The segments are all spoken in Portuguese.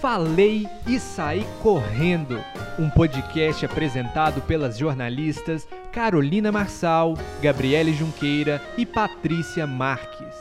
Falei e Saí Correndo, um podcast apresentado pelas jornalistas Carolina Marçal, Gabriele Junqueira e Patrícia Marques.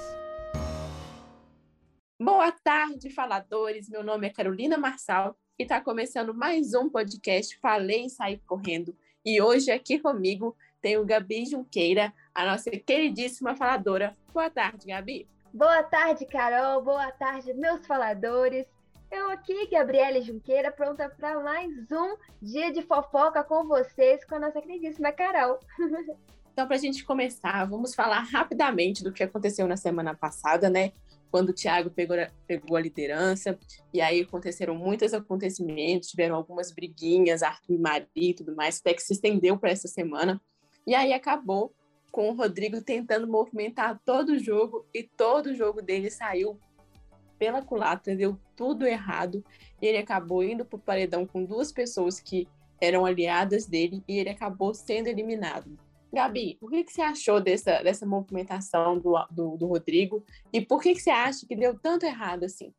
Boa tarde, faladores. Meu nome é Carolina Marçal e está começando mais um podcast Falei e Saí Correndo. E hoje aqui comigo tem o Gabi Junqueira, a nossa queridíssima faladora. Boa tarde, Gabi. Boa tarde, Carol. Boa tarde, meus faladores. Eu aqui, Gabriela Junqueira, pronta para mais um dia de fofoca com vocês, com a nossa queridíssima Carol. então, para a gente começar, vamos falar rapidamente do que aconteceu na semana passada, né? Quando o Thiago pegou, pegou a liderança, e aí aconteceram muitos acontecimentos, tiveram algumas briguinhas, Arthur e Maria e tudo mais, até que se estendeu para essa semana. E aí acabou com o Rodrigo tentando movimentar todo o jogo, e todo o jogo dele saiu pela culatra, deu tudo errado. E ele acabou indo para o paredão com duas pessoas que eram aliadas dele e ele acabou sendo eliminado. Gabi, o que, que você achou dessa, dessa movimentação do, do, do Rodrigo e por que, que você acha que deu tanto errado assim?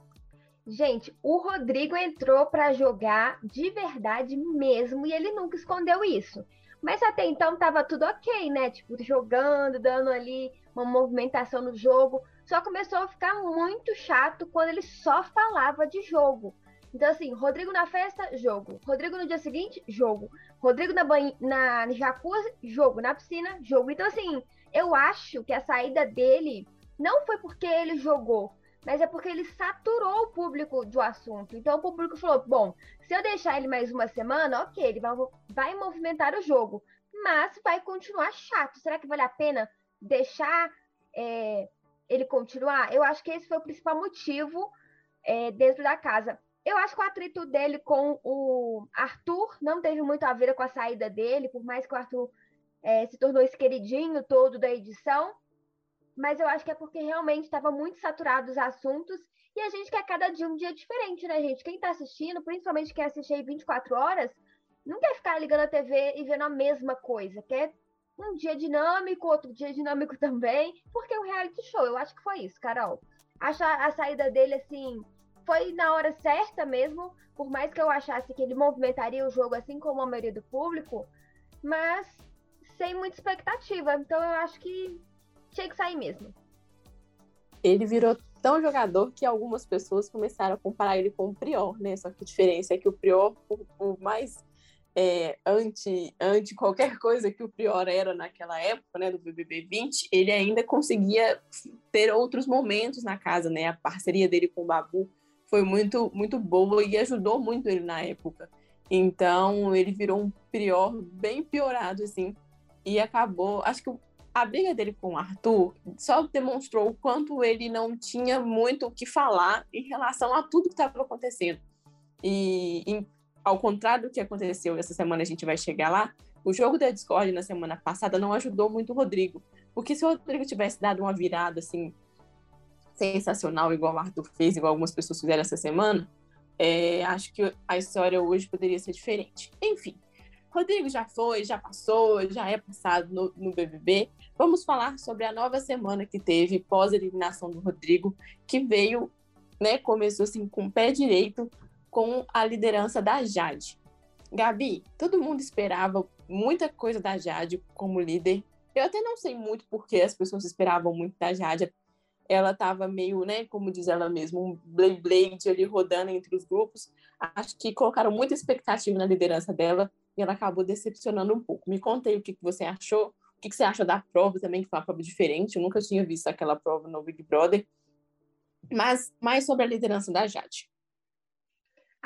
Gente, o Rodrigo entrou para jogar de verdade mesmo e ele nunca escondeu isso. Mas até então tava tudo ok, né? Tipo, jogando, dando ali uma movimentação no jogo. Só começou a ficar muito chato quando ele só falava de jogo. Então, assim, Rodrigo na festa, jogo. Rodrigo no dia seguinte, jogo. Rodrigo na, na jacuzzi, jogo. Na piscina, jogo. Então, assim, eu acho que a saída dele não foi porque ele jogou, mas é porque ele saturou o público do assunto. Então, o público falou: bom, se eu deixar ele mais uma semana, ok, ele vai, vai movimentar o jogo, mas vai continuar chato. Será que vale a pena deixar é, ele continuar, eu acho que esse foi o principal motivo é, dentro da casa. Eu acho que o atrito dele com o Arthur não teve muito a ver com a saída dele, por mais que o Arthur é, se tornou esse queridinho todo da edição. Mas eu acho que é porque realmente estava muito saturado os assuntos e a gente quer cada dia um dia diferente, né, gente? Quem está assistindo, principalmente quem assiste aí 24 horas, não quer ficar ligando a TV e vendo a mesma coisa, quer um dia dinâmico, outro dia dinâmico também, porque é um reality show. Eu acho que foi isso, Carol. Acho a, a saída dele, assim, foi na hora certa mesmo, por mais que eu achasse que ele movimentaria o jogo assim como a maioria do público, mas sem muita expectativa. Então eu acho que tinha que sair mesmo. Ele virou tão jogador que algumas pessoas começaram a comparar ele com o Prior, né? Só que a diferença é que o Prior, por, por mais é, anti, anti qualquer coisa que o Prior era naquela época, né, do BBB 20, ele ainda conseguia ter outros momentos na casa, né? A parceria dele com o Babu foi muito, muito boa e ajudou muito ele na época. Então, ele virou um Prior bem piorado, assim, e acabou. Acho que a briga dele com o Arthur só demonstrou o quanto ele não tinha muito o que falar em relação a tudo que estava acontecendo. E, ao contrário do que aconteceu essa semana, a gente vai chegar lá, o jogo da Discord na semana passada não ajudou muito o Rodrigo. Porque se o Rodrigo tivesse dado uma virada assim sensacional, igual o Arthur fez, igual algumas pessoas fizeram essa semana, é, acho que a história hoje poderia ser diferente. Enfim, Rodrigo já foi, já passou, já é passado no, no BBB. Vamos falar sobre a nova semana que teve pós-eliminação do Rodrigo, que veio, né, começou assim com o pé direito, com a liderança da Jade. Gabi, todo mundo esperava muita coisa da Jade como líder. Eu até não sei muito porque as pessoas esperavam muito da Jade. Ela estava meio, né, como diz ela mesma, um blade blade ali rodando entre os grupos. Acho que colocaram muita expectativa na liderança dela e ela acabou decepcionando um pouco. Me contei o que, que você achou, o que, que você acha da prova também, que foi uma prova diferente. Eu nunca tinha visto aquela prova no Big Brother. Mas mais sobre a liderança da Jade.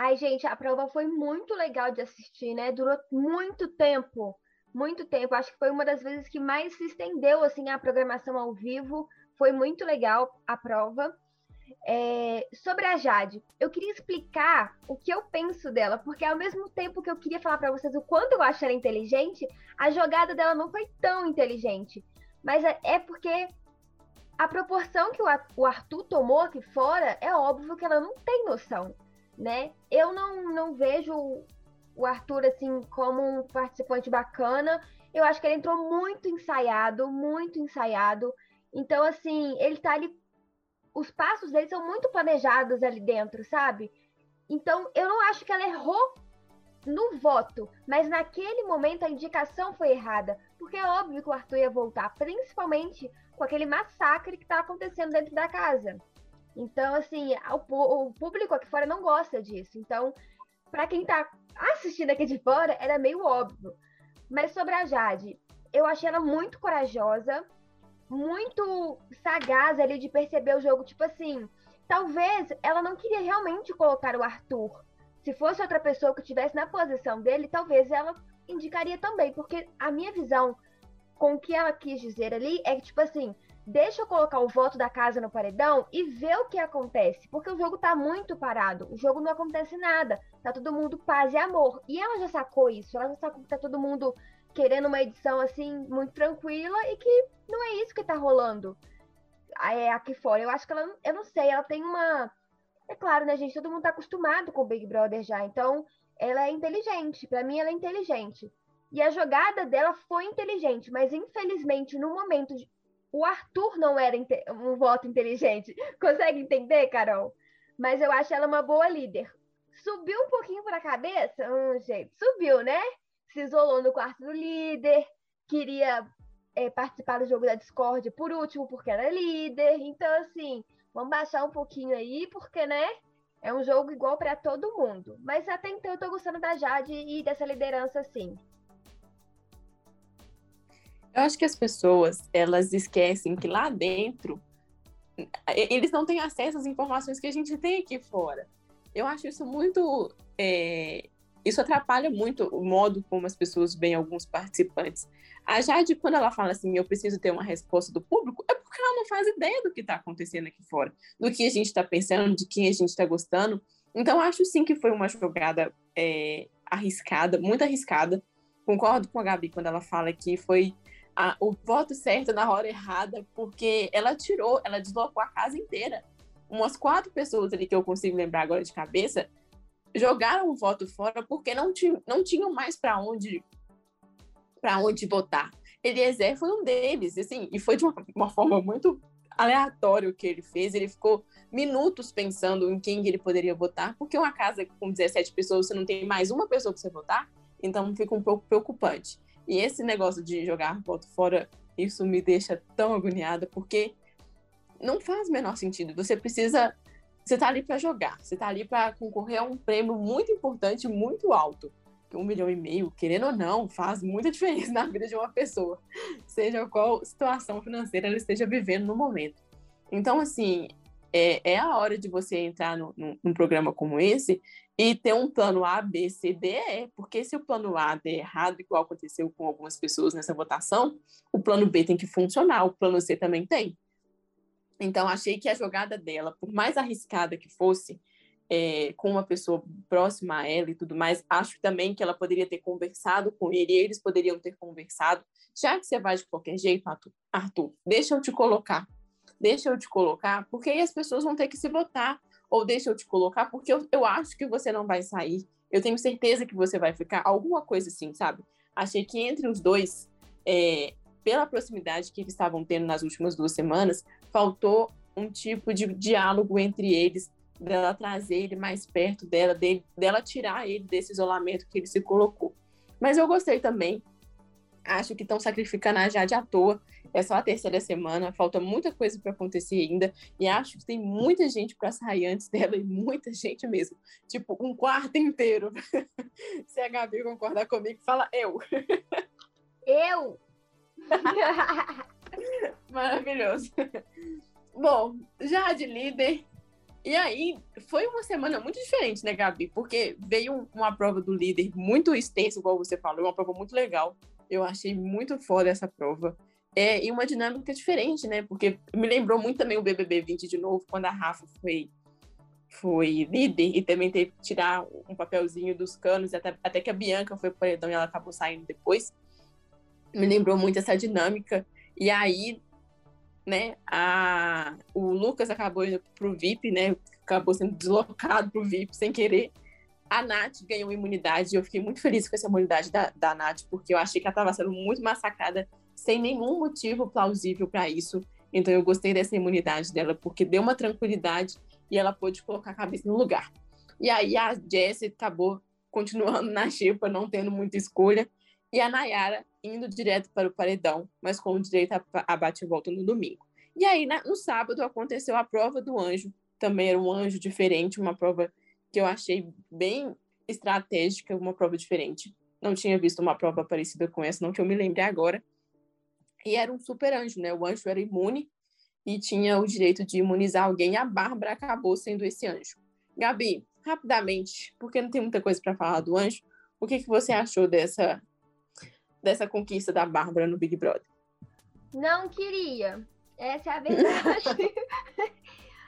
Ai, gente, a prova foi muito legal de assistir, né? Durou muito tempo, muito tempo. Acho que foi uma das vezes que mais se estendeu assim a programação ao vivo. Foi muito legal a prova. É, sobre a Jade, eu queria explicar o que eu penso dela, porque ao mesmo tempo que eu queria falar para vocês o quanto eu acho ela inteligente, a jogada dela não foi tão inteligente. Mas é, é porque a proporção que o Arthur tomou aqui fora, é óbvio que ela não tem noção né? Eu não, não vejo o Arthur assim como um participante bacana. Eu acho que ele entrou muito ensaiado, muito ensaiado. Então, assim, ele tá ali. Os passos dele são muito planejados ali dentro, sabe? Então, eu não acho que ela errou no voto, mas naquele momento a indicação foi errada, porque é óbvio que o Arthur ia voltar, principalmente com aquele massacre que está acontecendo dentro da casa. Então, assim, o, o, público aqui fora não gosta disso. Então, para quem está assistindo aqui de fora, era meio óbvio. Mas sobre a Jade, eu achei ela muito corajosa, muito sagaz ali de perceber o jogo. Tipo assim, talvez ela não queria realmente colocar o Arthur se fosse outra pessoa que estivesse na posição dele, talvez ela indicaria também, porque a minha visão com o que ela quis dizer ali é que, tipo assim, deixa eu colocar o voto da casa no paredão e ver o que acontece, porque o jogo tá muito parado, o jogo não acontece nada, tá todo mundo paz e amor. E ela já sacou isso, ela já sacou que tá todo mundo querendo uma edição assim muito tranquila e que não é isso que tá rolando é, aqui fora. Eu acho que ela, eu não sei, ela tem uma é claro, né, gente? Todo mundo tá acostumado com o Big Brother já. Então, ela é inteligente. Para mim, ela é inteligente. E a jogada dela foi inteligente, mas infelizmente, no momento, de... o Arthur não era um voto inteligente. Consegue entender, Carol? Mas eu acho ela uma boa líder. Subiu um pouquinho para a cabeça? Hum, gente, subiu, né? Se isolou no quarto do líder, queria é, participar do jogo da Discord por último, porque era líder. Então, assim, Vamos baixar um pouquinho aí, porque, né? É um jogo igual para todo mundo. Mas até então eu tô gostando da Jade e dessa liderança, sim. Eu acho que as pessoas, elas esquecem que lá dentro, eles não têm acesso às informações que a gente tem aqui fora. Eu acho isso muito. É, isso atrapalha muito o modo como as pessoas veem alguns participantes. A Jade, quando ela fala assim, eu preciso ter uma resposta do público, é porque ela não faz ideia do que está acontecendo aqui fora, do que a gente está pensando, de quem a gente está gostando. Então, acho sim que foi uma jogada é, arriscada, muito arriscada. Concordo com a Gabi quando ela fala que foi a, o voto certo na hora errada, porque ela tirou, ela deslocou a casa inteira. Umas quatro pessoas ali que eu consigo lembrar agora de cabeça jogaram o voto fora porque não, não tinham mais para onde para onde votar. Eliezer foi um deles, assim, e foi de uma, uma forma muito aleatória o que ele fez. Ele ficou minutos pensando em quem ele poderia votar, porque uma casa com 17 pessoas, você não tem mais uma pessoa para você votar, então fica um pouco preocupante. E esse negócio de jogar voto fora, isso me deixa tão agoniada, porque não faz o menor sentido. Você precisa. Você está ali para jogar, você está ali para concorrer a um prêmio muito importante, muito alto um milhão e meio, querendo ou não, faz muita diferença na vida de uma pessoa, seja qual situação financeira ela esteja vivendo no momento. Então, assim, é, é a hora de você entrar no, num programa como esse e ter um plano A, B, C, D, E, porque se o plano A der errado, igual aconteceu com algumas pessoas nessa votação, o plano B tem que funcionar, o plano C também tem. Então, achei que a jogada dela, por mais arriscada que fosse, é, com uma pessoa próxima a ela e tudo mais, acho também que ela poderia ter conversado com ele, e eles poderiam ter conversado. Já que você vai de qualquer jeito, Arthur, deixa eu te colocar. Deixa eu te colocar, porque aí as pessoas vão ter que se votar. Ou deixa eu te colocar, porque eu, eu acho que você não vai sair. Eu tenho certeza que você vai ficar. Alguma coisa assim, sabe? Achei que entre os dois, é, pela proximidade que eles estavam tendo nas últimas duas semanas, faltou um tipo de diálogo entre eles dela trazer ele mais perto dela, dele, dela tirar ele desse isolamento que ele se colocou. Mas eu gostei também. Acho que estão sacrificando a Jade à toa. É só a terceira semana, falta muita coisa para acontecer ainda. E acho que tem muita gente para sair antes dela, e muita gente mesmo. Tipo, um quarto inteiro. Se a Gabi concordar comigo, fala eu. Eu! Maravilhoso. Bom, já de líder, e aí, foi uma semana muito diferente, né, Gabi? Porque veio uma prova do líder muito extensa, igual você falou, uma prova muito legal. Eu achei muito foda essa prova. É, e uma dinâmica diferente, né? Porque me lembrou muito também o BBB 20 de novo, quando a Rafa foi, foi líder e também teve que tirar um papelzinho dos canos, até, até que a Bianca foi pro paredão e ela acabou saindo depois. Me lembrou muito essa dinâmica. E aí, né? A, o Lucas acabou indo pro VIP, né? Acabou sendo deslocado pro VIP sem querer. A Nath ganhou imunidade e eu fiquei muito feliz com essa imunidade da, da Nath, porque eu achei que ela estava sendo muito massacrada sem nenhum motivo plausível para isso. Então eu gostei dessa imunidade dela, porque deu uma tranquilidade e ela pôde colocar a cabeça no lugar. E aí a Jessie acabou continuando na xepa, não tendo muita escolha. E a Nayara indo direto para o paredão, mas com direito a, a bate-volta no domingo. E aí, no sábado, aconteceu a prova do anjo. Também era um anjo diferente, uma prova que eu achei bem estratégica, uma prova diferente. Não tinha visto uma prova parecida com essa, não que eu me lembre agora. E era um super anjo, né? O anjo era imune e tinha o direito de imunizar alguém. A Bárbara acabou sendo esse anjo. Gabi, rapidamente, porque não tem muita coisa para falar do anjo, o que, que você achou dessa, dessa conquista da Bárbara no Big Brother? Não queria. Essa é a verdade.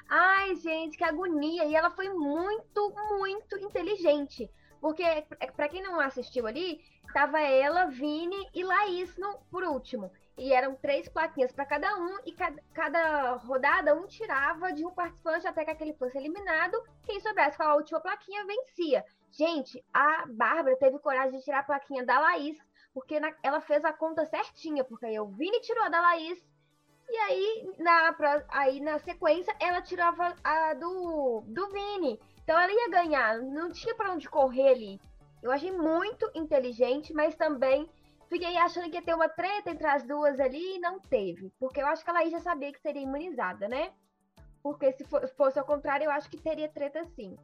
Ai, gente, que agonia. E ela foi muito, muito inteligente. Porque, para quem não assistiu ali, tava ela, Vini e Laís no, por último. E eram três plaquinhas para cada um, e cada, cada, rodada um tirava de um participante até que aquele fosse eliminado. Quem soubesse qual a última plaquinha vencia. Gente, a Bárbara teve coragem de tirar a plaquinha da Laís, porque na, ela fez a conta certinha, porque aí o Vini tirou a da Laís, e aí na, aí na sequência ela tirava a do, do Vini. Então ela ia ganhar, não tinha para onde correr ali. Eu achei muito inteligente, mas também fiquei achando que ia ter uma treta entre as duas ali e não teve. Porque eu acho que ela aí já sabia que seria imunizada, né? Porque se fosse ao contrário, eu acho que teria treta sim.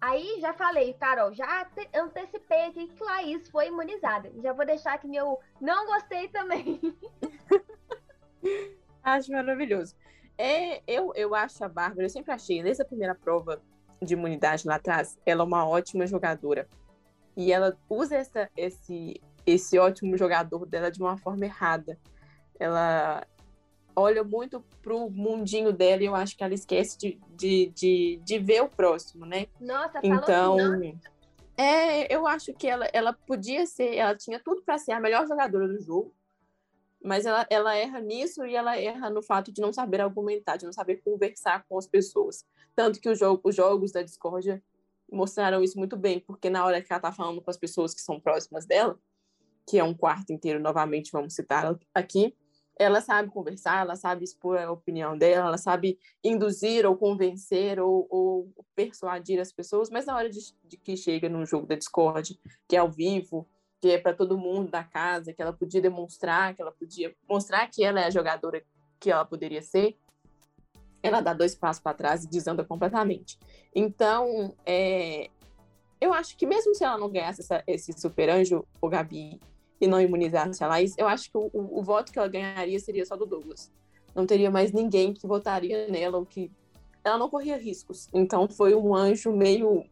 Aí já falei, Carol, já antecipei aqui que Laís foi imunizada. Já vou deixar aqui meu não gostei também. acho maravilhoso. É, eu, eu acho a Bárbara, eu sempre achei, desde a primeira prova de imunidade lá atrás, ela é uma ótima jogadora. E ela usa essa, esse, esse ótimo jogador dela de uma forma errada. Ela olha muito pro mundinho dela e eu acho que ela esquece de, de, de, de ver o próximo, né? Nossa, então é, eu acho que ela, ela podia ser, ela tinha tudo para ser a melhor jogadora do jogo, mas ela, ela erra nisso e ela erra no fato de não saber argumentar, de não saber conversar com as pessoas. Tanto que jogo, os jogos da discórdia mostraram isso muito bem, porque na hora que ela tá falando com as pessoas que são próximas dela, que é um quarto inteiro, novamente, vamos citar aqui, ela sabe conversar, ela sabe expor a opinião dela, ela sabe induzir ou convencer ou, ou persuadir as pessoas, mas na hora de, de, que chega num jogo da Discord, que é ao vivo, que é para todo mundo da casa, que ela podia demonstrar, que ela podia mostrar que ela é a jogadora que ela poderia ser, ela dá dois passos para trás e desanda completamente. Então, é, eu acho que mesmo se ela não ganhasse essa, esse super anjo, o Gabi, e não imunizasse a Laís, eu acho que o, o, o, voto que ela ganharia seria só do Douglas. Não teria mais ninguém que votaria nela ou que. Ela não corria riscos. Então foi um anjo meio.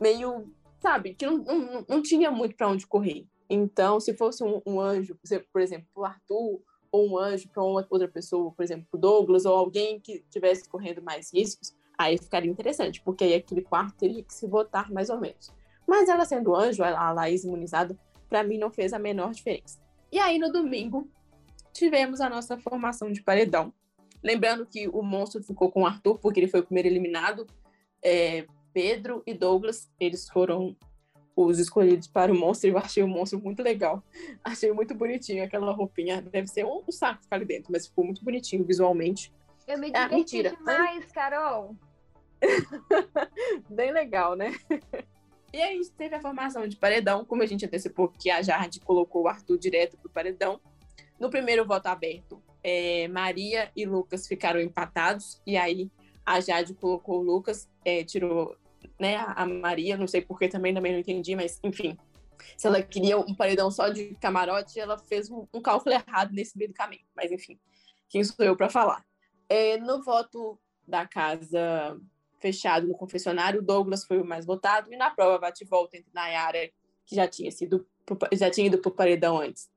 meio. Sabe, que não, não, não tinha muito para onde correr. Então, se fosse um, um anjo, por exemplo, o Arthur, ou um anjo para outra pessoa, por exemplo, o Douglas, ou alguém que tivesse correndo mais riscos, aí ficaria interessante, porque aí aquele quarto teria que se votar mais ou menos. Mas ela sendo anjo, a Laís imunizada, para mim não fez a menor diferença. E aí no domingo tivemos a nossa formação de paredão. Lembrando que o monstro ficou com o Arthur, porque ele foi o primeiro eliminado. É, Pedro e Douglas, eles foram os escolhidos para o monstro. Eu achei o monstro muito legal. Achei muito bonitinho aquela roupinha. Deve ser um, saco ficar ali dentro, mas ficou muito bonitinho visualmente. Eu me diverti ah, mentira. demais, Carol. Bem legal, né? E aí teve a formação de paredão, como a gente antecipou que a Jade colocou o Arthur direto para o paredão. No primeiro voto aberto, é, Maria e Lucas ficaram empatados, e aí a Jade colocou o Lucas, é, tirou né, a Maria, não sei porque também, também não entendi, mas enfim. Se ela queria um paredão só de camarote, ela fez um, um cálculo errado nesse meio do caminho. Mas enfim, quem sou eu para falar? É, no voto da casa fechado no confessionário, Douglas foi o mais votado, e na prova bate-volta entre Nayara, que já tinha sido já tinha ido para o paredão antes,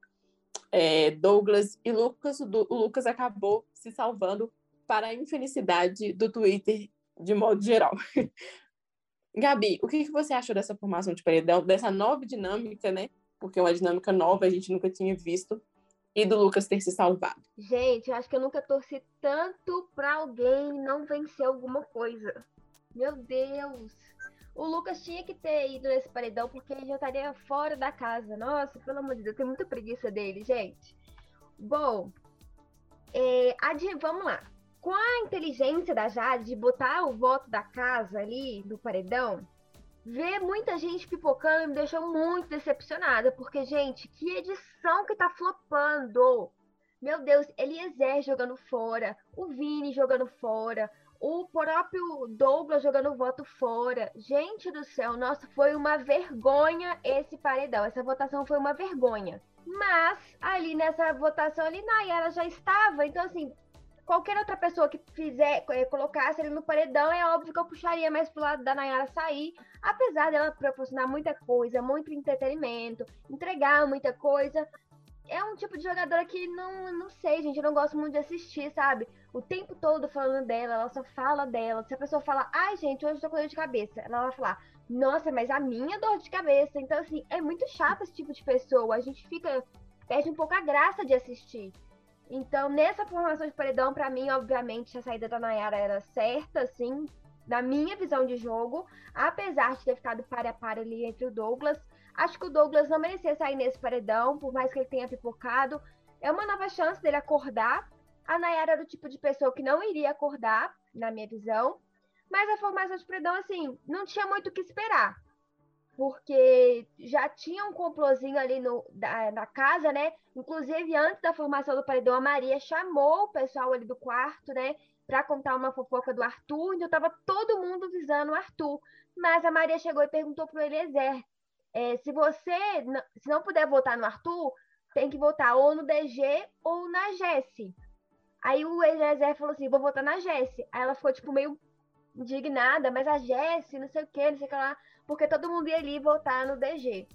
é, Douglas e Lucas, o, o Lucas acabou se salvando para a infelicidade do Twitter de modo geral. Gabi, o que, que você achou dessa formação de paredão, dessa nova dinâmica, né? Porque é uma dinâmica nova, a gente nunca tinha visto, e do Lucas ter se salvado. Gente, eu acho que eu nunca torci tanto para alguém não vencer alguma coisa. Meu Deus! O Lucas tinha que ter ido nesse paredão porque ele já estaria fora da casa. Nossa, pelo amor de Deus, eu tenho muita preguiça dele, gente. Bom, é, vamos lá. Com a inteligência da Jade de botar o voto da casa ali no paredão, ver muita gente pipocando me deixou muito decepcionada, porque, gente, que edição que tá flopando! Meu Deus, Eliezer jogando fora, o Vini jogando fora, o próprio Douglas jogando voto fora. Gente do céu, nossa, foi uma vergonha esse paredão. Essa votação foi uma vergonha. Mas ali nessa votação ali, Nayara já estava. Então, assim, qualquer outra pessoa que fizer, é, colocasse ele no paredão, é óbvio que eu puxaria mais pro lado da Nayara sair, apesar dela proporcionar muita coisa, muito entretenimento, entregar muita coisa. É um tipo de jogadora que não, não sei, gente, eu não gosto muito de assistir, sabe? O tempo todo falando dela, ela só fala dela. Se a pessoa fala, ai, gente, hoje eu tô com dor de cabeça, ela vai falar, nossa, mas a minha dor de cabeça. Então, assim, é muito chato esse tipo de pessoa. A gente fica, perde um pouco a graça de assistir. Então, nessa formação de paredão, para mim, obviamente, a saída da Nayara era certa, assim, na minha visão de jogo, apesar de ter ficado para a para ali entre o Douglas. Acho que o Douglas não merecia sair nesse paredão, por mais que ele tenha pipocado. É uma nova chance dele acordar. A Nayara era o tipo de pessoa que não iria acordar, na minha visão. Mas a formação de paredão, assim, não tinha muito o que esperar porque já tinha um complozinho ali no, da, na casa, né? Inclusive, antes da formação do paredão, a Maria chamou o pessoal ali do quarto, né? Para contar uma fofoca do Arthur, então tava todo mundo visando o Arthur. Mas a Maria chegou e perguntou pro Eliezer: é, se você se não puder votar no Arthur, tem que votar ou no DG ou na Jesse. Aí o Eliezer falou assim: vou votar na Jesse. Aí ela ficou, tipo, meio indignada, mas a Jesse, não sei o que, não sei o que lá porque todo mundo ia ali votar no DG.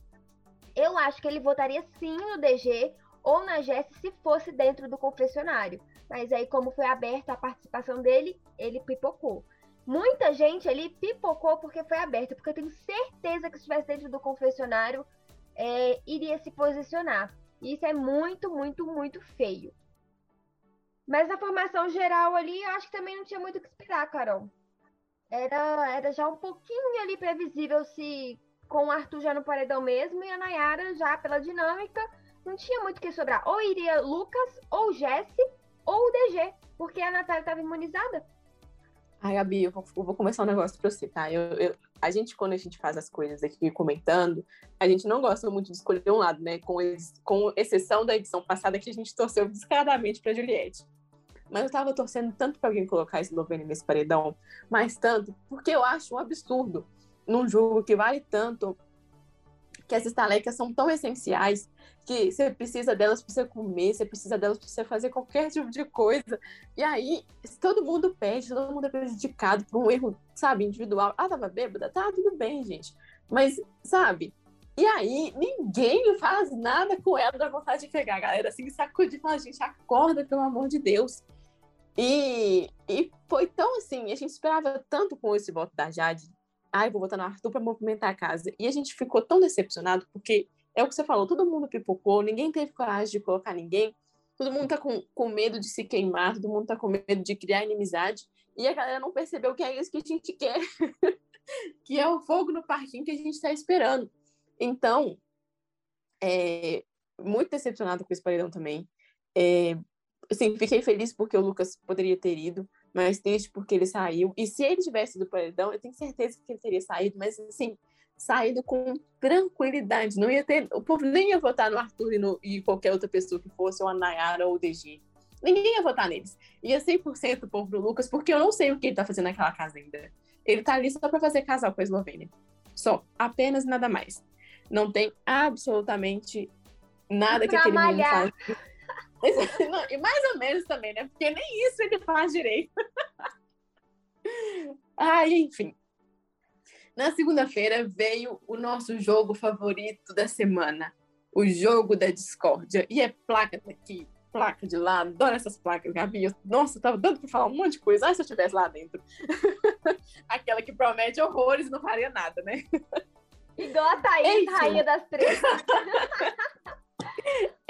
Eu acho que ele votaria sim no DG ou na Jess se fosse dentro do confessionário. Mas aí, como foi aberta a participação dele, ele pipocou. Muita gente ali pipocou porque foi aberto, porque eu tenho certeza que se estivesse dentro do confessionário, é, iria se posicionar. Isso é muito, muito, muito feio. Mas na formação geral ali, eu acho que também não tinha muito o que esperar, Carol era, era já um pouquinho ali previsível se com o Arthur já no paredão mesmo e a Nayara já pela dinâmica não tinha muito o que sobrar. Ou iria Lucas, ou Jesse, ou o DG, porque a Natália estava imunizada. Ai, Gabi, eu vou, eu vou começar um negócio pra você, tá? Eu, eu, a gente, quando a gente faz as coisas aqui comentando, a gente não gosta muito de escolher um lado, né? Com, com exceção da edição passada que a gente torceu descaradamente pra Juliette. Mas eu tava torcendo tanto para alguém colocar a Eslovênia nesse paredão, mas tanto, porque eu acho um absurdo num jogo que vale tanto, que essas talecas são tão essenciais, que você precisa delas para você comer, você precisa delas para você fazer qualquer tipo de coisa. E aí, todo mundo perde, todo mundo é prejudicado por um erro, sabe, individual. Ah, tava bêbada? Tá, tudo bem, gente. Mas, sabe, e aí, ninguém faz nada com ela, dá vontade de pegar a galera assim, sacudir e falar, gente, acorda, pelo amor de Deus. E, e foi tão assim, a gente esperava tanto com esse voto da Jade. Ai, vou votar no Arthur para movimentar a casa. E a gente ficou tão decepcionado, porque é o que você falou, todo mundo pipocou, ninguém teve coragem de colocar ninguém, todo mundo tá com, com medo de se queimar, todo mundo tá com medo de criar inimizade, e a galera não percebeu que é isso que a gente quer, que é o fogo no parquinho que a gente está esperando. Então, é, muito decepcionado com esse paredão também. É, assim, fiquei feliz porque o Lucas poderia ter ido, mas triste porque ele saiu. E se ele tivesse ido para o paredão, eu tenho certeza que ele teria saído, mas assim, saído com tranquilidade. Não ia ter, o povo nem ia votar no Arthur e, no, e qualquer outra pessoa que fosse, ou a Nayara ou o DG. Ninguém ia votar neles. Ia 100% o povo pro Lucas, porque eu não sei o que ele tá fazendo naquela casa ainda. Ele tá ali só para fazer casal com a Eslovênia. Só, apenas nada mais. Não tem absolutamente nada que aquele menino faz e mais ou menos também, né? Porque nem isso ele faz direito. ah, enfim. Na segunda-feira veio o nosso jogo favorito da semana, o jogo da discórdia. E é placa daqui, placa de lá, adoro essas placas, Gabi. Eu, nossa, eu tava dando para falar um monte de coisa. Ah, se eu estivesse lá dentro. Aquela que promete horrores e não faria nada, né? Igual a Thaís, Enfim. rainha das três.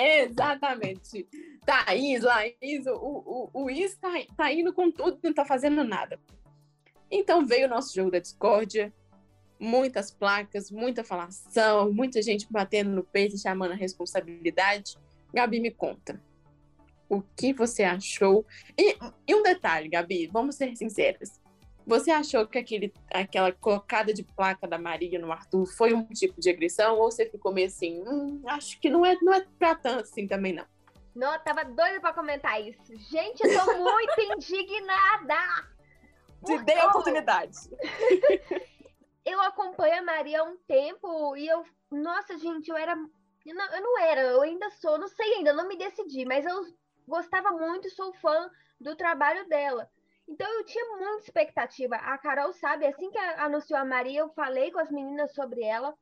Exatamente. Thaís, Laís, o, o, o Is tá, tá indo com tudo não tá fazendo nada. Então veio o nosso jogo da discórdia, muitas placas, muita falação, muita gente batendo no peito e chamando a responsabilidade. Gabi, me conta. o que você achou. E, e um detalhe, Gabi, vamos ser sinceros. Você achou que aquele, aquela colocada de placa da Maria no Arthur foi um tipo de agressão? Ou você ficou meio assim, hum, acho que não é, não é pra tanto assim também, não? Não, eu tava doida pra comentar isso. Gente, eu tô muito indignada! Te dei a oportunidade. eu acompanho a Maria há um tempo e eu. Nossa, gente, eu era. Eu não, eu não era, eu ainda sou, não sei ainda, não me decidi, mas eu gostava muito e sou fã do trabalho dela. Então eu tinha muita expectativa. A Carol sabe, assim que anunciou a Maria, eu falei com as meninas sobre ela.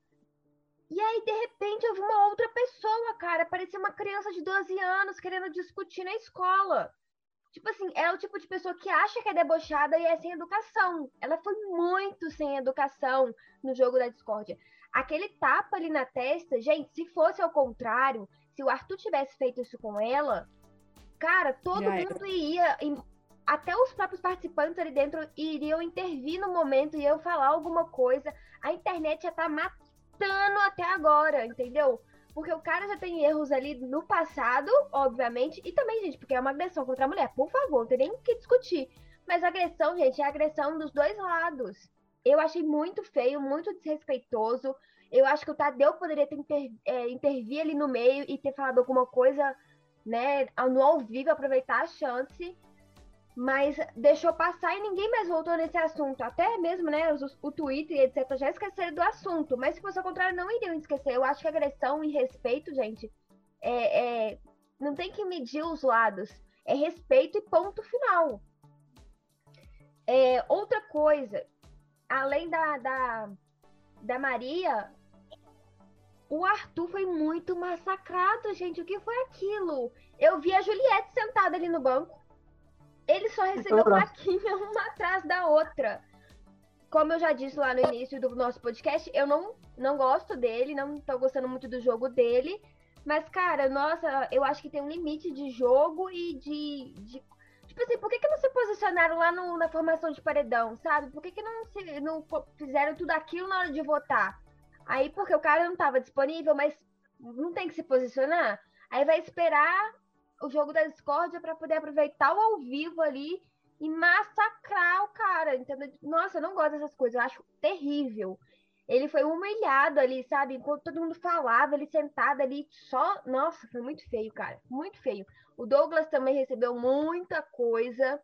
E aí, de repente, eu vi uma outra pessoa, cara. Parecia uma criança de 12 anos querendo discutir na escola. Tipo assim, é o tipo de pessoa que acha que é debochada e é sem educação. Ela foi muito sem educação no jogo da discórdia. Aquele tapa ali na testa, gente, se fosse ao contrário, se o Arthur tivesse feito isso com ela, cara, todo Já mundo era. ia. Até os próprios participantes ali dentro iriam intervir no momento e eu falar alguma coisa. A internet já tá matando até agora, entendeu? Porque o cara já tem erros ali no passado, obviamente, e também, gente, porque é uma agressão contra a mulher. Por favor, não tem nem o que discutir. Mas agressão, gente, é agressão dos dois lados. Eu achei muito feio, muito desrespeitoso. Eu acho que o Tadeu poderia ter inter, é, intervir ali no meio e ter falado alguma coisa, né, no ao vivo, aproveitar a chance mas deixou passar e ninguém mais voltou nesse assunto. Até mesmo, né, os, o Twitter e etc. já esqueceram do assunto. Mas se fosse ao contrário, não iriam esquecer. Eu acho que agressão e respeito, gente, é, é, não tem que medir os lados. É respeito e ponto final. É, outra coisa, além da, da, da Maria, o Arthur foi muito massacrado, gente. O que foi aquilo? Eu vi a Juliette sentada ali no banco. Ele só recebeu plaquinha uma atrás da outra. Como eu já disse lá no início do nosso podcast, eu não, não gosto dele, não tô gostando muito do jogo dele. Mas, cara, nossa, eu acho que tem um limite de jogo e de. de tipo assim, por que, que não se posicionaram lá no, na formação de paredão, sabe? Por que, que não, se, não fizeram tudo aquilo na hora de votar? Aí, porque o cara não tava disponível, mas não tem que se posicionar. Aí vai esperar o jogo da discórdia para poder aproveitar o ao vivo ali e massacrar o cara, entendeu? Nossa, eu não gosto dessas coisas, eu acho terrível. Ele foi humilhado ali, sabe? Enquanto todo mundo falava, ele sentado ali só. Nossa, foi muito feio, cara. Muito feio. O Douglas também recebeu muita coisa.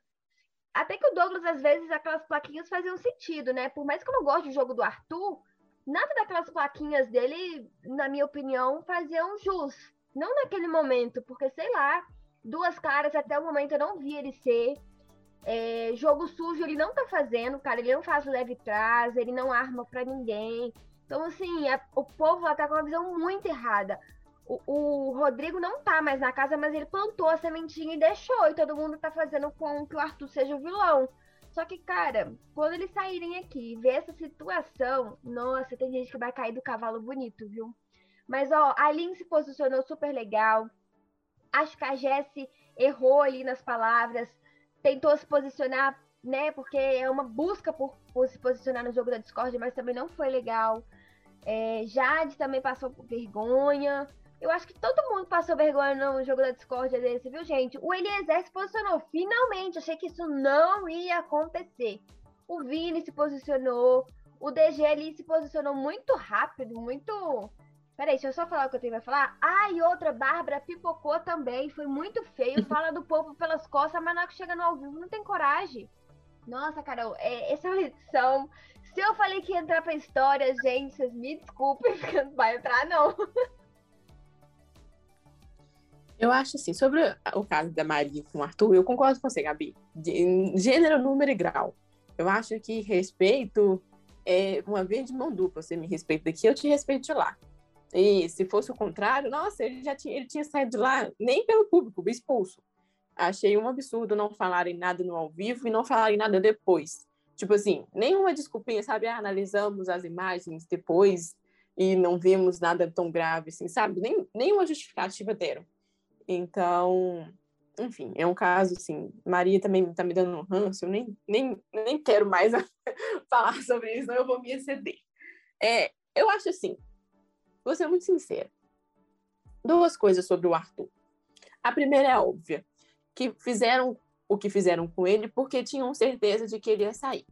Até que o Douglas, às vezes, aquelas plaquinhas faziam sentido, né? Por mais que eu não goste do jogo do Arthur, nada daquelas plaquinhas dele, na minha opinião, faziam jus. Não naquele momento, porque sei lá, duas caras até o momento eu não vi ele ser. É, jogo sujo ele não tá fazendo, cara. Ele não faz leve trás, ele não arma para ninguém. Então, assim, é, o povo lá tá com uma visão muito errada. O, o, Rodrigo não tá mais na casa, mas ele plantou a sementinha e deixou. E todo mundo tá fazendo com que o Arthur seja o vilão. Só que, cara, quando eles saírem aqui e ver essa situação, nossa, tem gente que vai cair do cavalo bonito, viu? Mas, ó, a Lin se posicionou super legal. Acho que a Jessie errou ali nas palavras. Tentou se posicionar, né? Porque é uma busca por, por se posicionar no jogo da Discord, mas também não foi legal. É, Jade também passou por vergonha. Eu acho que todo mundo passou vergonha no jogo da Discord desse, viu, gente? O Eliezer se posicionou finalmente. Achei que isso não ia acontecer. O Vini se posicionou. O DG ali se posicionou muito rápido, muito Peraí, deixa eu só falar o que eu tenho pra falar. Ah, e outra, Bárbara pipocou também. Foi muito feio. Fala do povo pelas costas, mas na hora que chega no ao vivo não tem coragem. Nossa, Carol, é, essa é uma edição. Se eu falei que ia entrar pra história, gente, vocês me desculpem, porque não vai entrar, não. Eu acho assim, sobre o caso da Maria com o Arthur, eu concordo com você, Gabi. Gênero, número e grau. Eu acho que respeito é uma vez de mão dupla. Você me respeita daqui, eu te respeito de lá. E se fosse o contrário, nossa, ele já tinha, ele tinha saído de lá nem pelo público, expulso. Achei um absurdo não falarem nada no ao vivo e não falarem nada depois. Tipo assim, nenhuma desculpinha, sabe? Ah, analisamos as imagens depois e não vimos nada tão grave, assim, sabe? Nem, nenhuma justificativa deram. Então, enfim, é um caso, assim, Maria também tá me dando um ranço, eu nem, nem, nem quero mais falar sobre isso, não eu vou me exceder. É, eu acho assim, Vou ser muito sincera. Duas coisas sobre o Arthur. A primeira é óbvia. que fizeram o que fizeram com ele porque tinham certeza de que ele ia sair.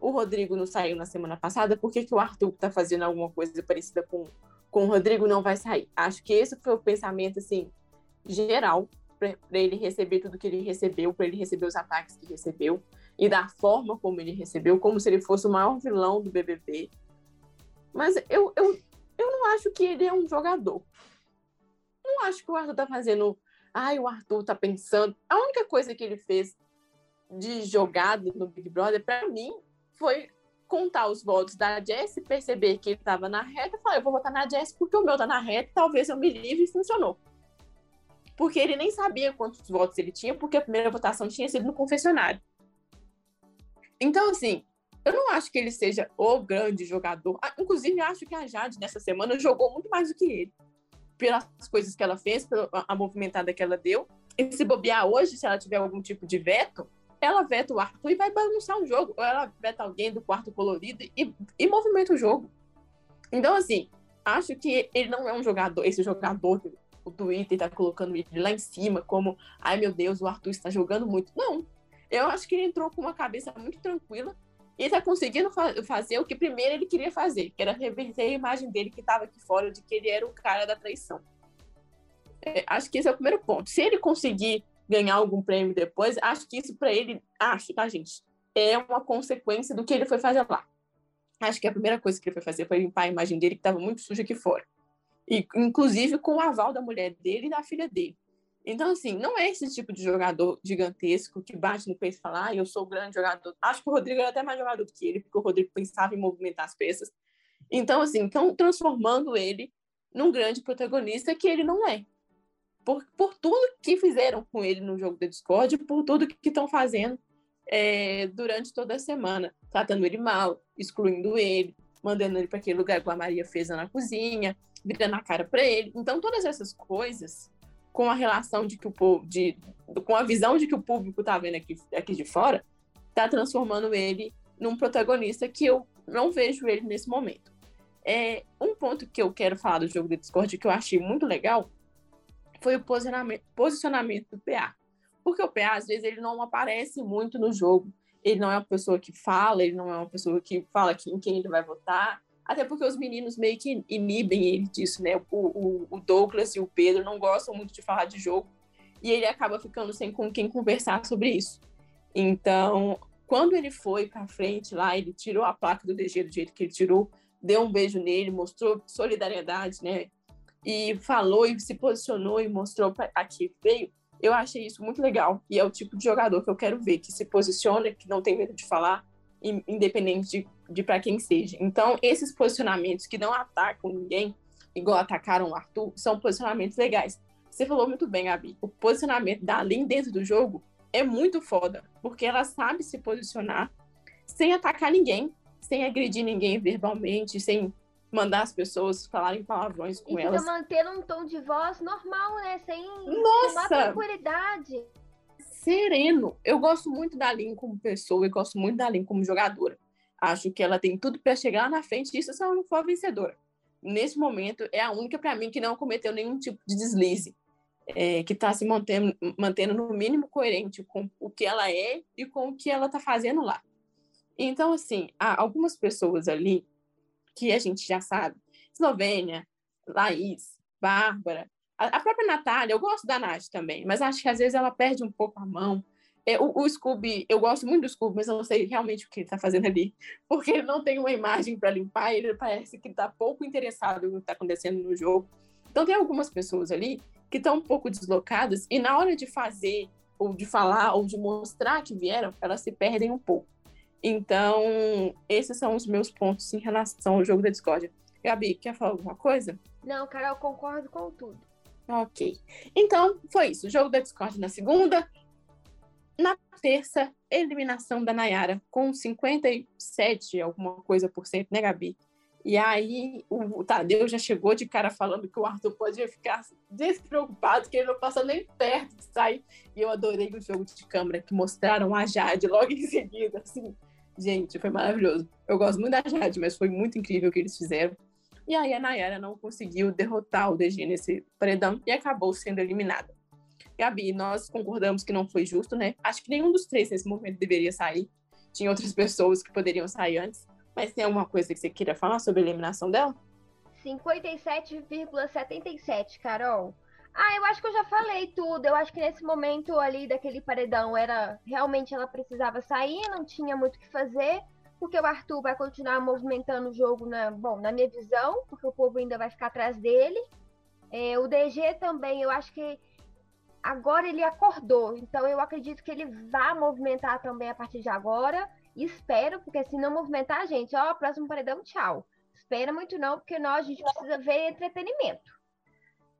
O Rodrigo não saiu na semana passada, por que, que o Arthur está fazendo alguma coisa parecida com, com o Rodrigo não vai sair? Acho que esse foi o pensamento assim geral para ele receber tudo que ele recebeu, para ele receber os ataques que recebeu e da forma como ele recebeu, como se ele fosse o maior vilão do BBB. Mas eu, eu, eu não acho que ele é um jogador. Não acho que o Arthur tá fazendo. Ai, o Arthur tá pensando. A única coisa que ele fez de jogada no Big Brother, para mim, foi contar os votos da Jess, perceber que ele estava na reta, falar, eu vou votar na Jess porque o meu tá na reta, talvez eu me livre e funcionou. Porque ele nem sabia quantos votos ele tinha, porque a primeira votação tinha sido no confessionário. Então, assim, eu não acho que ele seja o grande jogador. Ah, inclusive, acho que a Jade, nessa semana, jogou muito mais do que ele. Pelas coisas que ela fez, pela movimentada que ela deu. E se bobear hoje, se ela tiver algum tipo de veto, ela veta o Arthur e vai bagunçar o jogo. Ou ela veta alguém do quarto colorido e, e movimenta o jogo. Então, assim, acho que ele não é um jogador, esse jogador que o Twitter está colocando ele lá em cima, como, ai meu Deus, o Arthur está jogando muito. Não, eu acho que ele entrou com uma cabeça muito tranquila e está conseguindo fa fazer o que primeiro ele queria fazer, que era reverter a imagem dele que estava aqui fora, de que ele era o cara da traição. É, acho que esse é o primeiro ponto. Se ele conseguir ganhar algum prêmio depois, acho que isso para ele, acho, tá, gente? É uma consequência do que ele foi fazer lá. Acho que a primeira coisa que ele foi fazer foi limpar a imagem dele, que estava muito suja aqui fora. E, inclusive com o aval da mulher dele e da filha dele. Então, assim, não é esse tipo de jogador gigantesco que bate no peito e fala, ah, eu sou o grande jogador. Acho que o Rodrigo era até mais jogador do que ele, porque o Rodrigo pensava em movimentar as peças. Então, assim, estão transformando ele num grande protagonista que ele não é. Por, por tudo que fizeram com ele no jogo da Discord, por tudo que estão fazendo é, durante toda a semana, tratando ele mal, excluindo ele, mandando ele para aquele lugar que a Maria fez na cozinha, virando a cara para ele. Então, todas essas coisas com a relação de que o povo, de, com a visão de que o público está vendo aqui, aqui de fora, está transformando ele num protagonista que eu não vejo ele nesse momento. É, um ponto que eu quero falar do jogo de Discord que eu achei muito legal foi o posicionamento, posicionamento do PA. Porque o PA, às vezes, ele não aparece muito no jogo. Ele não é uma pessoa que fala, ele não é uma pessoa que fala em quem ele vai votar. Até porque os meninos meio que inibem ele disso, né? O, o, o, Douglas e o Pedro não gostam muito de falar de jogo e ele acaba ficando sem com quem conversar sobre isso. Então, quando ele foi para frente lá, ele tirou a placa do DG do jeito que ele tirou, deu um beijo nele, mostrou solidariedade, né? E falou e se posicionou e mostrou para aqui veio. Eu achei isso muito legal e é o tipo de jogador que eu quero ver, que se posiciona, que não tem medo de falar, independente de de para quem seja. Então, esses posicionamentos que não atacam ninguém, igual atacaram o Arthur, são posicionamentos legais. Você falou muito bem, Gabi. O posicionamento da Lin dentro do jogo é muito foda, porque ela sabe se posicionar sem atacar ninguém, sem agredir ninguém verbalmente, sem mandar as pessoas falarem palavrões com e elas. E mantendo um tom de voz normal, né? Sem Nossa! tranquilidade. Sereno. Eu gosto muito da Lin como pessoa e gosto muito da Lin como jogadora. Acho que ela tem tudo para chegar na frente, isso se ela não for vencedora. Nesse momento, é a única para mim que não cometeu nenhum tipo de deslize, é, que está se mantendo, mantendo no mínimo coerente com o que ela é e com o que ela está fazendo lá. Então, assim, há algumas pessoas ali que a gente já sabe, Eslovênia, Laís, Bárbara, a, própria Natália, eu gosto da Nath também, mas acho que às vezes ela perde um pouco a mão, é, o, o, Scooby, eu gosto muito do Scooby, mas eu não sei realmente o que ele está fazendo ali, porque ele não tem uma imagem para limpar, ele parece que está pouco interessado no que está acontecendo no jogo. Então tem algumas pessoas ali que estão um pouco deslocadas e na hora de fazer ou de falar ou de mostrar que vieram, elas se perdem um pouco. Então, esses são os meus pontos em relação ao jogo da Discord. Gabi, quer falar alguma coisa? Não, Carol, concordo com tudo. Ok. Então, foi isso. Jogo da Discord na segunda, na terça, eliminação da Nayara com 57, alguma coisa por cento, né, Gabi? E aí o Tadeu já chegou de cara falando que o Arthur podia ficar despreocupado, que ele não passa nem perto de sair. E eu adorei o jogo de câmera que mostraram a Jade logo em seguida, assim. Gente, foi maravilhoso. Eu gosto muito da Jade, mas foi muito incrível o que eles fizeram. E aí a Nayara não conseguiu derrotar o DG nesse paredão e acabou sendo eliminada. Gabi, nós concordamos que não foi justo, né? Acho que nenhum dos três nesse momento deveria sair. Tinha outras pessoas que poderiam sair antes. Mas tem alguma coisa que você queira falar sobre a eliminação dela? 57,77, Carol. Ah, eu acho que eu já falei tudo. Eu acho que nesse momento ali daquele paredão era realmente ela precisava sair, não tinha muito o que fazer, porque o Arthur vai continuar movimentando o jogo na, bom, na minha visão, porque o povo ainda vai ficar atrás dele. É, o DG também, eu acho que agora ele acordou, então eu acredito que ele vai movimentar também a partir de agora. Espero, porque se não movimentar, gente, ó, próximo paredão, tchau. Espera muito não, porque nós a gente precisa ver entretenimento.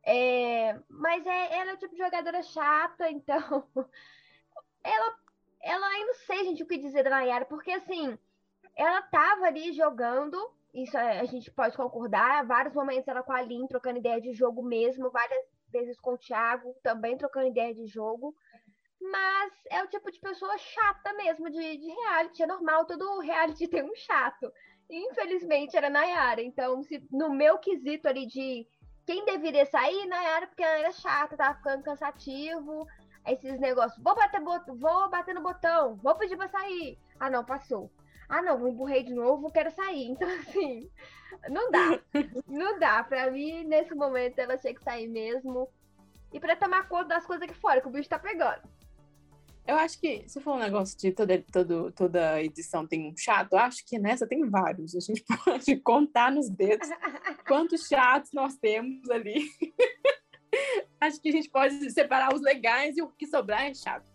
É, mas é, ela é tipo jogadora chata, então ela, ela, eu não sei, gente, o que dizer da Nayara, porque assim, ela tava ali jogando, isso a gente pode concordar, vários momentos ela com a Lin trocando ideia de jogo mesmo, várias vezes com o Thiago, também trocando ideia de jogo. Mas é o tipo de pessoa chata mesmo, de, de reality. É normal, todo reality tem um chato. Infelizmente era Nayara. Então, se, no meu quesito ali de quem deveria sair, Nayara, porque ela era chata, tava ficando cansativo. Esses negócios, vou bater, vou bater no botão, vou pedir pra sair. Ah, não, passou. Ah, não, vou emburrei de novo, quero sair. Então, assim, não dá. não dá. Pra mim, nesse momento, ela tinha que sair mesmo. E pra tomar conta das coisas aqui fora, que o bicho tá pegando. Eu acho que, se for um negócio de toda, toda, toda edição tem um chato, acho que nessa tem vários. A gente pode contar nos dedos quantos chatos nós temos ali. acho que a gente pode separar os legais e o que sobrar é chato.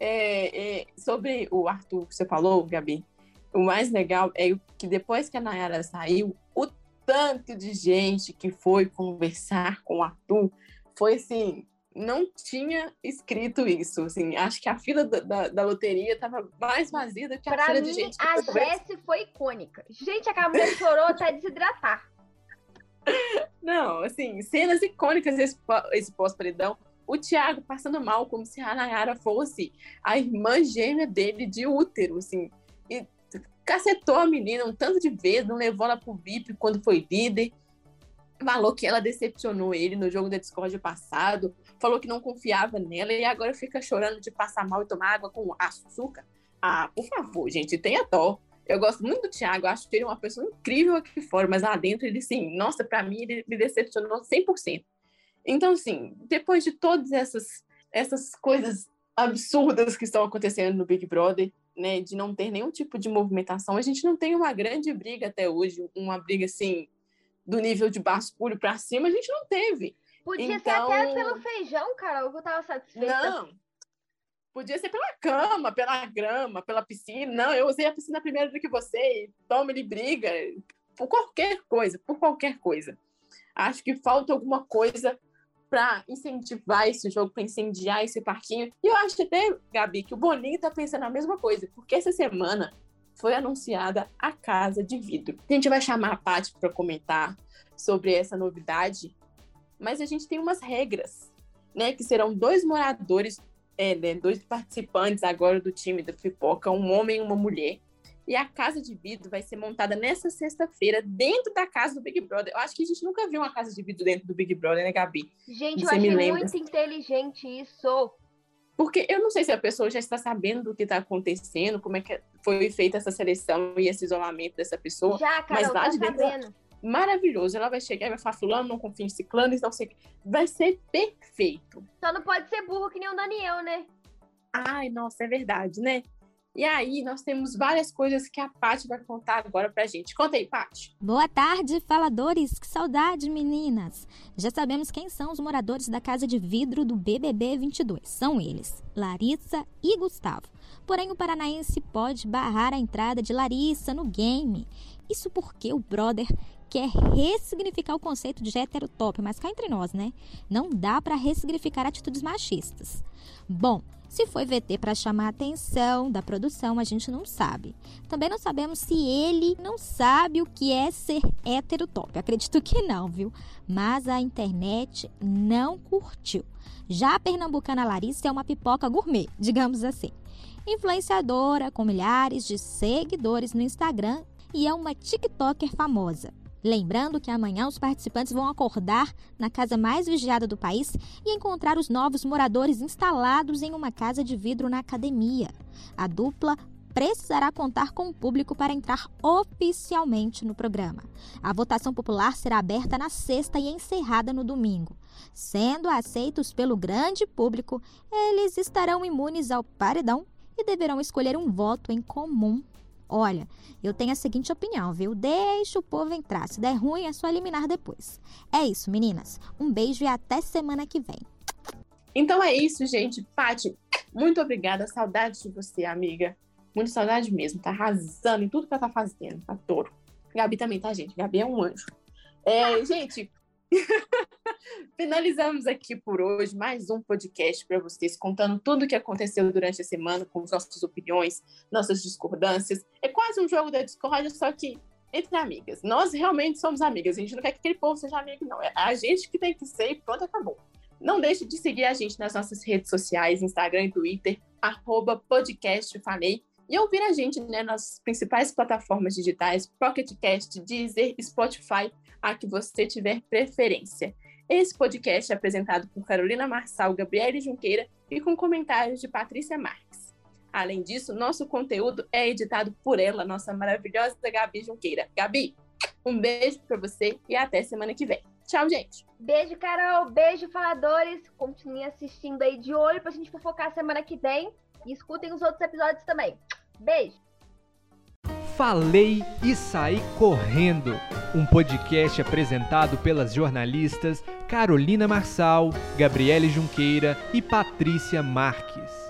É, é, sobre o Arthur que você falou, Gabi, o mais legal é que depois que a Nayara saiu, o tanto de gente que foi conversar com o Arthur foi assim, não tinha escrito isso, assim, acho que a fila da, da, da loteria estava mais vazia do que a pra fila mim, de gente. a Jessie foi icônica. Gente, mulher chorou até desidratar. Não, assim, cenas icônicas esse, esse pós-paredão. O Thiago passando mal, como se a Nayara fosse a irmã gêmea dele de útero, assim. E cacetou a menina um tanto de vezes, não levou ela pro VIP quando foi líder. Falou que ela decepcionou ele no jogo da Discord passado, falou que não confiava nela e agora fica chorando de passar mal e tomar água com açúcar. Ah, por favor, gente, tenha dó. Eu gosto muito do Thiago, acho que ele é uma pessoa incrível aqui fora, mas lá dentro ele, sim, nossa, para mim ele me decepcionou 100%. Então, assim, depois de todas essas, essas coisas absurdas que estão acontecendo no Big Brother, né, de não ter nenhum tipo de movimentação. A gente não tem uma grande briga até hoje, uma briga assim do nível de basculho para cima, a gente não teve. Podia então... ser até pelo feijão, Carol, que eu tava satisfeita. Não. Podia ser pela cama, pela grama, pela piscina. Não, eu usei a piscina primeiro do que você e toma ele briga por qualquer coisa, por qualquer coisa. Acho que falta alguma coisa para incentivar esse jogo, para incendiar esse parquinho. E eu acho até, Gabi, que o Boninho tá pensando a mesma coisa, porque essa semana foi anunciada a Casa de Vidro. A gente vai chamar a Paty para comentar sobre essa novidade, mas a gente tem umas regras, né? Que serão dois moradores, é, né, dois participantes agora do time da Pipoca, um homem e uma mulher, e a casa de vidro vai ser montada nessa sexta-feira, dentro da casa do Big Brother. Eu acho que a gente nunca viu uma casa de vidro dentro do Big Brother, né, Gabi? Gente, Você eu achei muito inteligente isso. Porque eu não sei se a pessoa já está sabendo do que está acontecendo, como é que foi feita essa seleção e esse isolamento dessa pessoa. Já, Carol, mas lá de dentro, sabendo. maravilhoso. Ela vai chegar e vai falar, fulano, não confia em ciclano, então sei vai ser perfeito. Só não pode ser burro que nem o Daniel, né? Ai, nossa, é verdade, né? E aí, nós temos várias coisas que a Paty vai contar agora pra gente. Conta aí, Paty. Boa tarde, faladores. Que saudade, meninas. Já sabemos quem são os moradores da casa de vidro do BBB 22. São eles, Larissa e Gustavo. Porém, o paranaense pode barrar a entrada de Larissa no game. Isso porque o brother quer ressignificar o conceito de heterotop, mas cá entre nós, né? Não dá para ressignificar atitudes machistas. Bom, se foi VT para chamar a atenção da produção, a gente não sabe. Também não sabemos se ele não sabe o que é ser heterotop. Acredito que não, viu? Mas a internet não curtiu. Já a pernambucana Larissa é uma pipoca gourmet, digamos assim. Influenciadora com milhares de seguidores no Instagram e é uma TikToker famosa. Lembrando que amanhã os participantes vão acordar na casa mais vigiada do país e encontrar os novos moradores instalados em uma casa de vidro na academia. A dupla precisará contar com o público para entrar oficialmente no programa. A votação popular será aberta na sexta e encerrada no domingo. Sendo aceitos pelo grande público, eles estarão imunes ao paredão e deverão escolher um voto em comum Olha, eu tenho a seguinte opinião, viu? Deixa o povo entrar. Se der ruim, é só eliminar depois. É isso, meninas. Um beijo e até semana que vem. Então é isso, gente. Pati, muito obrigada. Saudade de você, amiga. Muito saudade mesmo. Tá arrasando em tudo que ela tá fazendo. Adoro. Gabi também, tá, gente? Gabi é um anjo. É, gente, Finalizamos aqui por hoje mais um podcast para vocês, contando tudo o que aconteceu durante a semana, com as nossas opiniões, nossas discordâncias. É quase um jogo da discórdia, só que entre amigas. Nós realmente somos amigas, a gente não quer que aquele povo seja amigo, não. É a gente que tem que ser e pronto, acabou. Não deixe de seguir a gente nas nossas redes sociais, Instagram e Twitter, arroba falei, e ouvir a gente né, nas principais plataformas digitais, Pocket Cast, Deezer, Spotify, a que você tiver preferência. Esse podcast é apresentado por Carolina Marçal, Gabriele Junqueira e com comentários de Patrícia Marques. Além disso, nosso conteúdo é editado por ela, nossa maravilhosa Gabi Junqueira. Gabi, um beijo para você e até semana que vem. Tchau, gente. Beijo, Carol. Beijo, faladores. Continuem assistindo aí de olho pra gente fofocar semana que vem. E escutem os outros episódios também. Beijo. Falei e Saí Correndo, um podcast apresentado pelas jornalistas Carolina Marçal, Gabriele Junqueira e Patrícia Marques.